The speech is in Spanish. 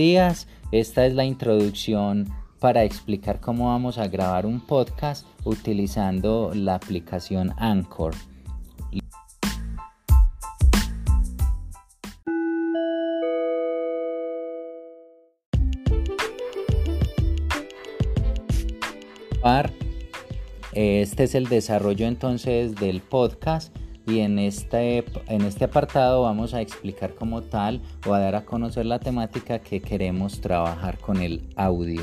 días. Esta es la introducción para explicar cómo vamos a grabar un podcast utilizando la aplicación Anchor. Este es el desarrollo entonces del podcast y en este, en este apartado vamos a explicar como tal o a dar a conocer la temática que queremos trabajar con el audio.